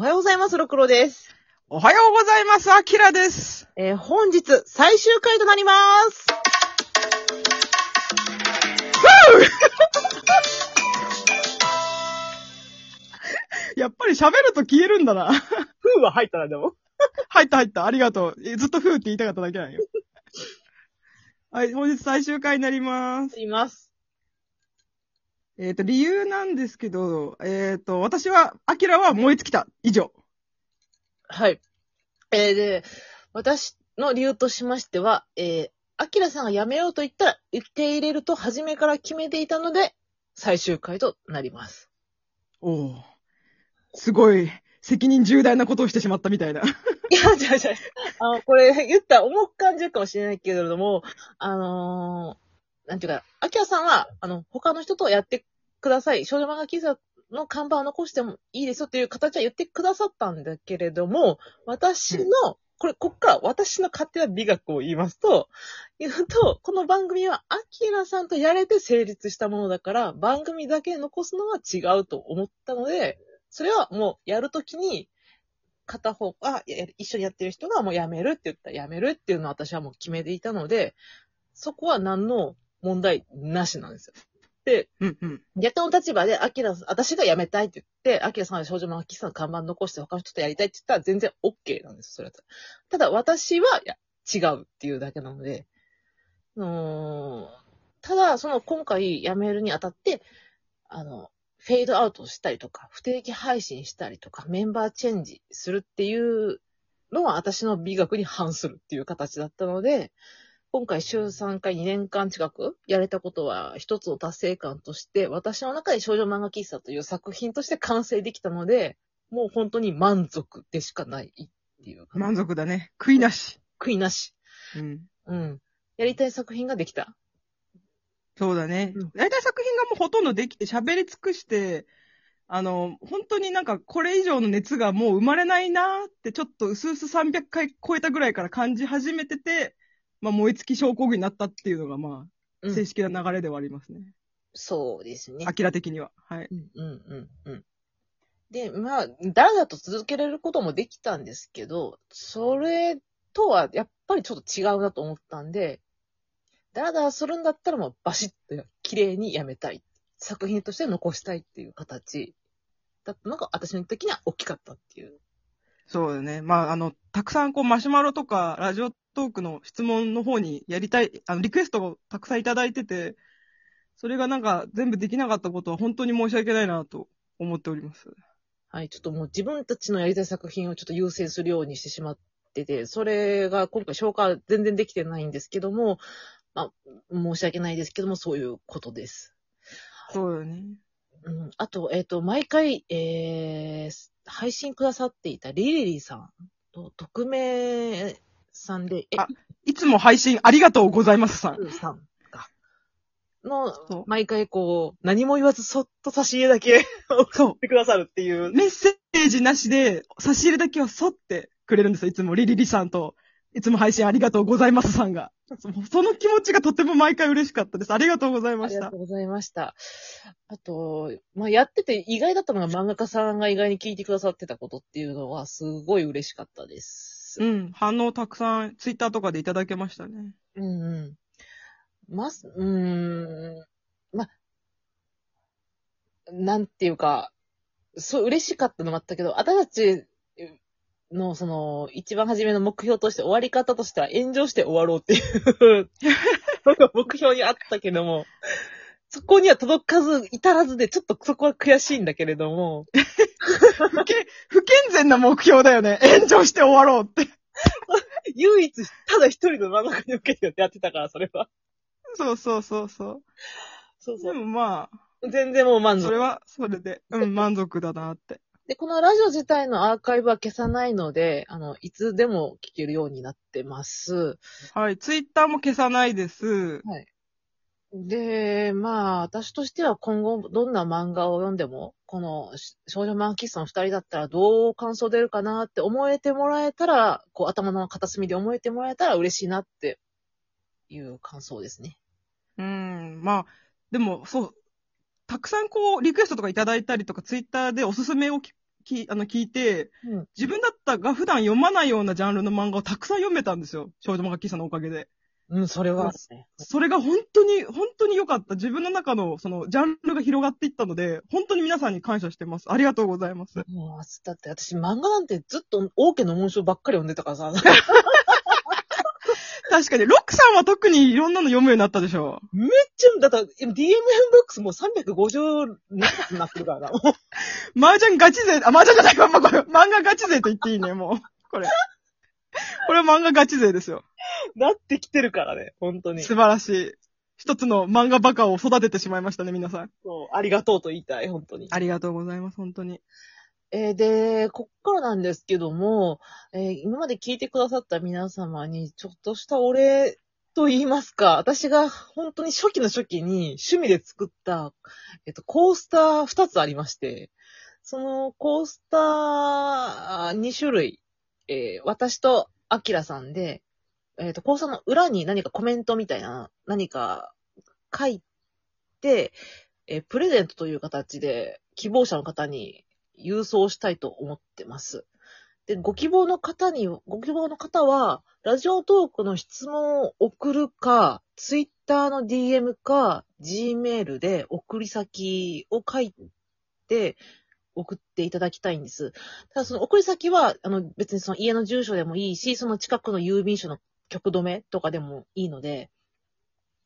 おはようございます、ろくろです。おはようございます、アキラです。えー本日、最終回となります。やっぱり喋ると消えるんだな。ふうは入ったな、でも。入った入った、ありがとう。えずっとふーって言いたかっただけなんよ。はい、本日最終回になります。います。えっ、と、理由なんですけど、えっ、と、私は、アキラは燃え尽きた。以上。はい。えーで、私の理由としましては、えー、アキラさんが辞めようと言ったら、受け入れると初めから決めていたので、最終回となります。おお。すごい、責任重大なことをしてしまったみたいな。いや、じゃあじゃあ、あの、これ言ったら重く感じるかもしれないけれども、あのーなんていうか、アキラさんは、あの、他の人とやってください。少女漫画喫茶の看板を残してもいいですよっていう形は言ってくださったんだけれども、私の、これ、こっから私の勝手な美学を言いますと、言うと、この番組はアキラさんとやれて成立したものだから、番組だけ残すのは違うと思ったので、それはもうやるときに、片方が、や一緒にやってる人がもう辞めるって言ったら辞めるっていうのを私はもう決めていたので、そこは何の問題なしなんですよ。で、うんうん。逆の立場で、アキラ私が辞めたいって言って、アキラさんが少女漫画喫茶の看板残して他の人とやりたいって言ったら全然 OK なんです、それだっただ私は、いや、違うっていうだけなので、うーんただ、その今回辞めるにあたって、あの、フェードアウトしたりとか、不定期配信したりとか、メンバーチェンジするっていうのは私の美学に反するっていう形だったので、今回週3回2年間近くやれたことは一つの達成感として、私の中で少女漫画喫茶という作品として完成できたので、もう本当に満足でしかないっていう。満足だね。悔いなし。悔いなし。うん。うん。やりたい作品ができた。そうだねうん。大体作品がもうほとんどできて喋り尽くして、あの、本当になんかこれ以上の熱がもう生まれないなーってちょっと薄々300回超えたぐらいから感じ始めてて、まあ燃え尽き症候群になったっていうのがまあ、うん正式な流れではありますね。そうですね。アキラ的には。はい。うんうんうんうん。で、まあ、だらだらと続けられることもできたんですけど、それとはやっぱりちょっと違うなと思ったんで、だらだらするんだったらもうバシッと綺麗にやめたい。作品として残したいっていう形だったのが私の時には大きかったっていう。そうだね。まあ、あの、たくさんこうマシュマロとかラジオトークの質問の方にやりたい、あの、リクエストをたくさんいただいてて、それがなんか全部できなかったことは本当に申し訳ないなと思っております。はい、ちょっともう自分たちのやりたい作品をちょっと優先するようにしてしまってて、それが今回消化全然できてないんですけども、まあ、申し訳ないですけども、そういうことです。そうだね。うん、あと、えっ、と、毎回、えー、配信くださっていたリリリーさんと、匿名さんで、え、あいつも配信ありがとうございますさん。イさんか。の毎回こう、何も言わずそっと差し入れだけ そ送ってくださるっていうう。。メッセージなしで、差し入れだけはそってくれるんですよ。いつもリリリさんと、いつも配信ありがとうございますさんが。そその気持ちがとても毎回嬉しかったです。ありがとうございましたありがと。うございました。あと、まあ、やってて意外だったのが漫画家さんが意外に聞いてくださってたことっていうのはすごい嬉しかったです。うん。反応たくさん、ツイッターとかでいただけましたね。うんうん。ます、うーん、ま、なんていうか、そう、嬉しかったのもあったけど、私たちの、その、一番初めの目標として、終わり方としては炎上して終わろうっていう、のが目標にあったけども、そこには届かず、至らずで、ちょっとそこは悔しいんだけれども、不 健不健全な目標だよね。炎上して終わろうって。唯一、ただ一人の漫画家に受けてやってたから、それは。そうそうそうそう。でそうそう。もま全然もう満あ、そ足れ。はそれで、うん、満足だなって。で、このラジオ自体のアーカイブは消さないので、あの、いつでも聞けるようになってます。はい。ツイッターも消さないです。で、まあ、私としては今後どんな漫画を読んでも、このし少女漫画喫茶の二人だったらどう感想出るかなって思えてもらえたら、こう頭の片隅で思えてもらえたら嬉しいなっていう感想ですね。うん、まあ、でも、そう、たくさんこう、リクエストとかいただいたりとか、ツイッターでおすすめをききあの聞いて、うん。自分だったが普段読まないようなジャンルの漫画をたくさん読めたんですよ。少女漫画喫茶のおかげで。うん、それは。それが本当に、本当に良かった。自分の中の、その、ジャンルが広がっていったので、本当に皆さんに感謝してます。ありがとうございます。もう、だって私漫画なんてずっと王家の紋章ばっかり読んでたからさ、確かに、ロックさんは特にいろんなの読むようになったでしょ。めっちゃ、だから、今 DMM ボックスもう350になってるからな。麻雀ガチ勢、あ、麻雀じゃない、まあこれ漫画ガチ勢と言っていいね、もう。これ。これは漫画ガチ勢ですよ。なってきてるからね、本当に。素晴らしい。一つの漫画バカを育ててしまいましたね、皆さん。そうありがとうと言いたい、本当に。ありがとうございます、本当に。えーで、こっからなんですけども、えー今まで聞いてくださった皆様に、ちょっとしたお礼と言いますか、私が本当に初期の初期に趣味で作った、えっと、コースター2つありまして、そのコースター2種類、えー私とアキラさんで、えっ、と、コースの裏に何かコメントみたいな、何か書いて、えープレゼントという形で希望者の方に郵送したいと思ってます。で、ご希望の方に、ご希望の方は、ラジオトークの質問を送るか、ツイッターの DM か、Gmail で送り先を書いて送っていただきたいんです。ただその送り先は、あの別にその家の住所でもいいし、その近くの郵便所の局止めとかでもいいので、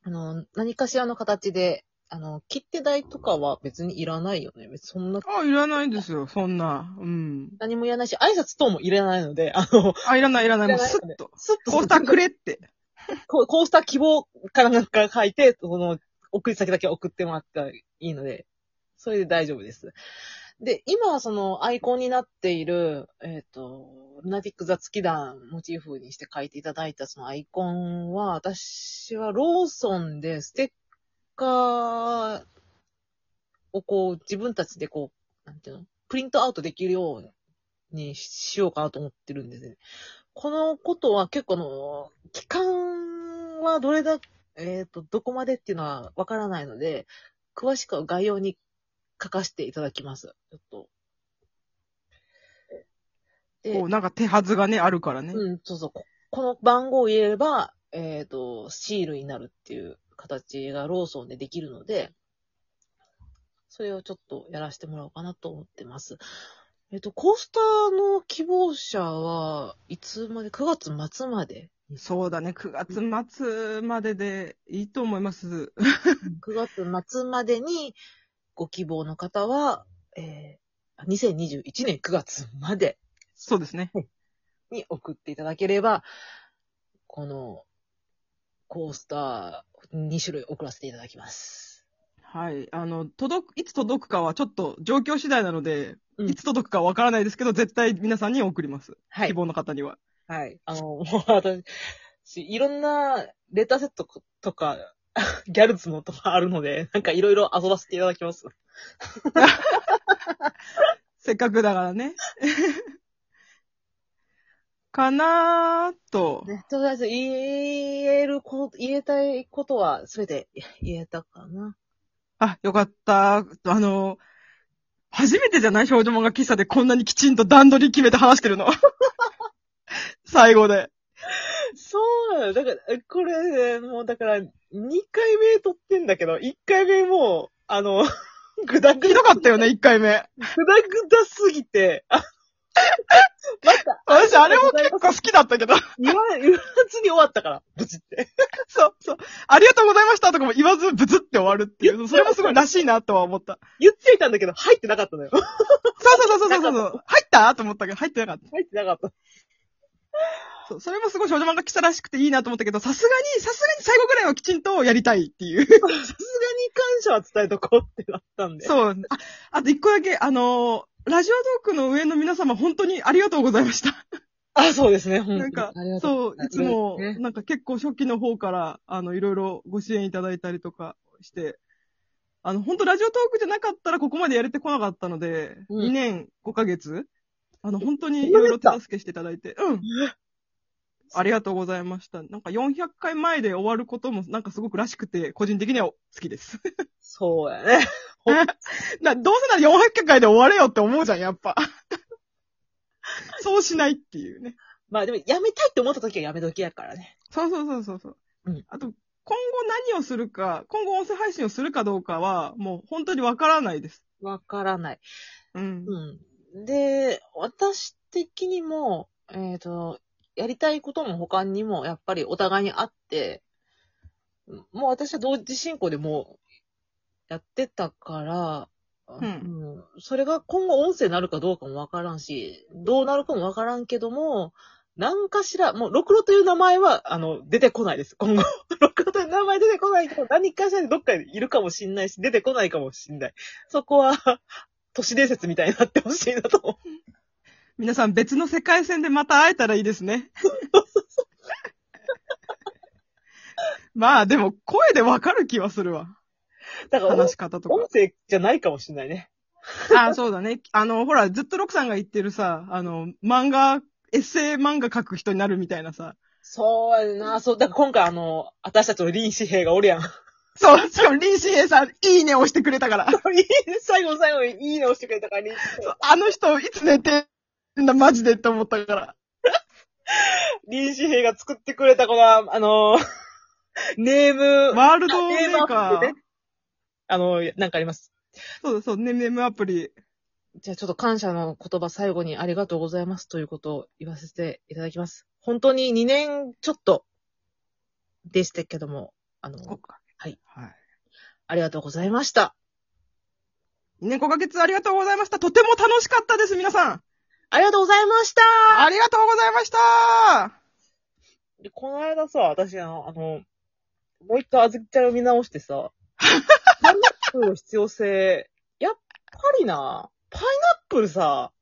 あの、何かしらの形で、あの、切手代とかは別にいらないよね。別にそんな、あ、いらないですよ、そんな。うん。何もいらないし、挨拶等もいらないので、あの、あ、いらない、いらない、もうスッと。スッとコースターくれって。ココースター希望からなんか書いて、その、送り先だけ送ってもらったらいいので、それで大丈夫です。で、今、その、アイコンになっている、えっ、と、ルナティック雑記団モチーフにして書いていただいたそのアイコンは、私はローソンでステッカーをこう、自分たちでこう、なんていうの？プリントアウトできるようにしようかなと思ってるんですね。このことは結構の、期間はどれだ、えっ、と、どこまでっていうのはわからないので、詳しくは概要に書かせていただきます。ちょっと。でこう、なんか手はずがね、あるからね。うん、そうそう。ここの番号を入れれば、えっ、と、シールになるっていう形がローソンでできるので、それをちょっとやらせてもらおうかなと思ってます。えっ、と、コースターの希望者はいつまで ?9 月末までそうだね、9月末まででいいと思います。9月末までにご希望の方は、えー、2021年9月までそうですね。に送っていただければ、このコースター2種類送らせていただきます。はい。あの、届く、いつ届くかはちょっと状況次第なので、うんいつ届くかわからないですけど、絶対皆さんに送ります。はい希。望の方には。はい。あの、もう私、いろんなレターセットとか、ギャルズのとかあるので、なんかいろいろ遊ばせていただきます。せっかくだからね。かなーと。ね、とりあえず言えるこ、言えたいことはすべて言えたかな。あ、よかった。あの、初めてじゃない少女漫画喫茶でこんなにきちんと段取り決めて話してるの。最後で。そうなの。だから、これ、もうだから、2回目撮ってんだけど、1回目もう、あの、ぐだぐひだ、どかったよね、一回目。ぐだぐだすぎて、あまた、私、あれも結構好きだったけど。言わ、言わずに終わったから、ブチって。そう、そう。ありがとうございましたとかも言わず、ブツって終わるっていう。それもすごいらしいなとは思った。言っていたんだけど、入ってなかったのよ。そうそうそうそうそうそう。入ったと思ったけど、入ってなかった。入ってなかった。そう、それもすごい少女漫画喫茶らしくていいなと思ったけど、さすがに、さすがに最後ぐらいはきちんとやりたいっていう。さすがに感謝は伝えとこうってなったんで。そう。あ、あと一個だけ、あのーラジオトークの上の皆様、本当にありがとうございました。あ、そうですね、ほんとになんかそう、いつも、ねなんか結構初期の方から、あの、いろいろご支援いただいたりとかして、あの、本当ラジオトークじゃなかったらここまでやれてこなかったので、うん2年5ヶ月あの、本当にいろいろ手助けしていただいて、うん。ありがとうございました。なんか400回前で終わることもなんかすごくらしくて、個人的には好きです。そうやね。などうせなら400回で終われよって思うじゃん、やっぱ。そうしないっていうね。まあでも、やめたいって思った時はやめ時やからね。そうそうそうそうそう。うんあと、今後何をするか、今後音声配信をするかどうかは、もう本当にわからないです。わからない。うん。うん。で、私的にも、えっ、と、やりたいことも他にもやっぱりお互いにあって、もう私は同時進行でもうやってたから、うんうんそれが今後音声になるかどうかもわからんし、どうなるかもわからんけども、何かしら、もう、ろくろという名前は、あの、出てこないです。今後。ろくろという名前出てこないけど、何かしらでどっかにいるかもしんないし、出てこないかもしんない。そこは、都市伝説みたいになってほしいなと思う。皆さん別の世界線でまた会えたらいいですね。まあでも声でわかる気はするわ。だから、話し方とか音。声じゃないかもしんないね。あ あ、そうだね。あの、ほら、ずっとロクさんが言ってるさ、あの、漫画、エッセイ漫画書く人になるみたいなさ。そうやな、そう、だから今回あの、私たちの林志平がおるやん。そう、しかも、林志平さん、いいね押してくれたから。いい最後の最後にいいね押してくれたから、林。あの人、いつ寝てんだ、マジでって思ったから。林志平が作ってくれたこの、あの、ネーム、ワールドメネーカー。あの、なんかあります。そうそう、ネームアプリ。じゃあちょっと感謝の言葉最後にありがとうございますということを言わせていただきます。本当に2年ちょっとでしたけども、あの、はい。はい。ありがとうございました。2年5ヶ月ありがとうございました。とても楽しかったです、皆さん。ありがとうございましたありがとうございました。で、この間さ、私、あの、あのもう一回あずきちゃんを見直してさ、パイナップルの必要性、やっぱりな、パイナップルさ、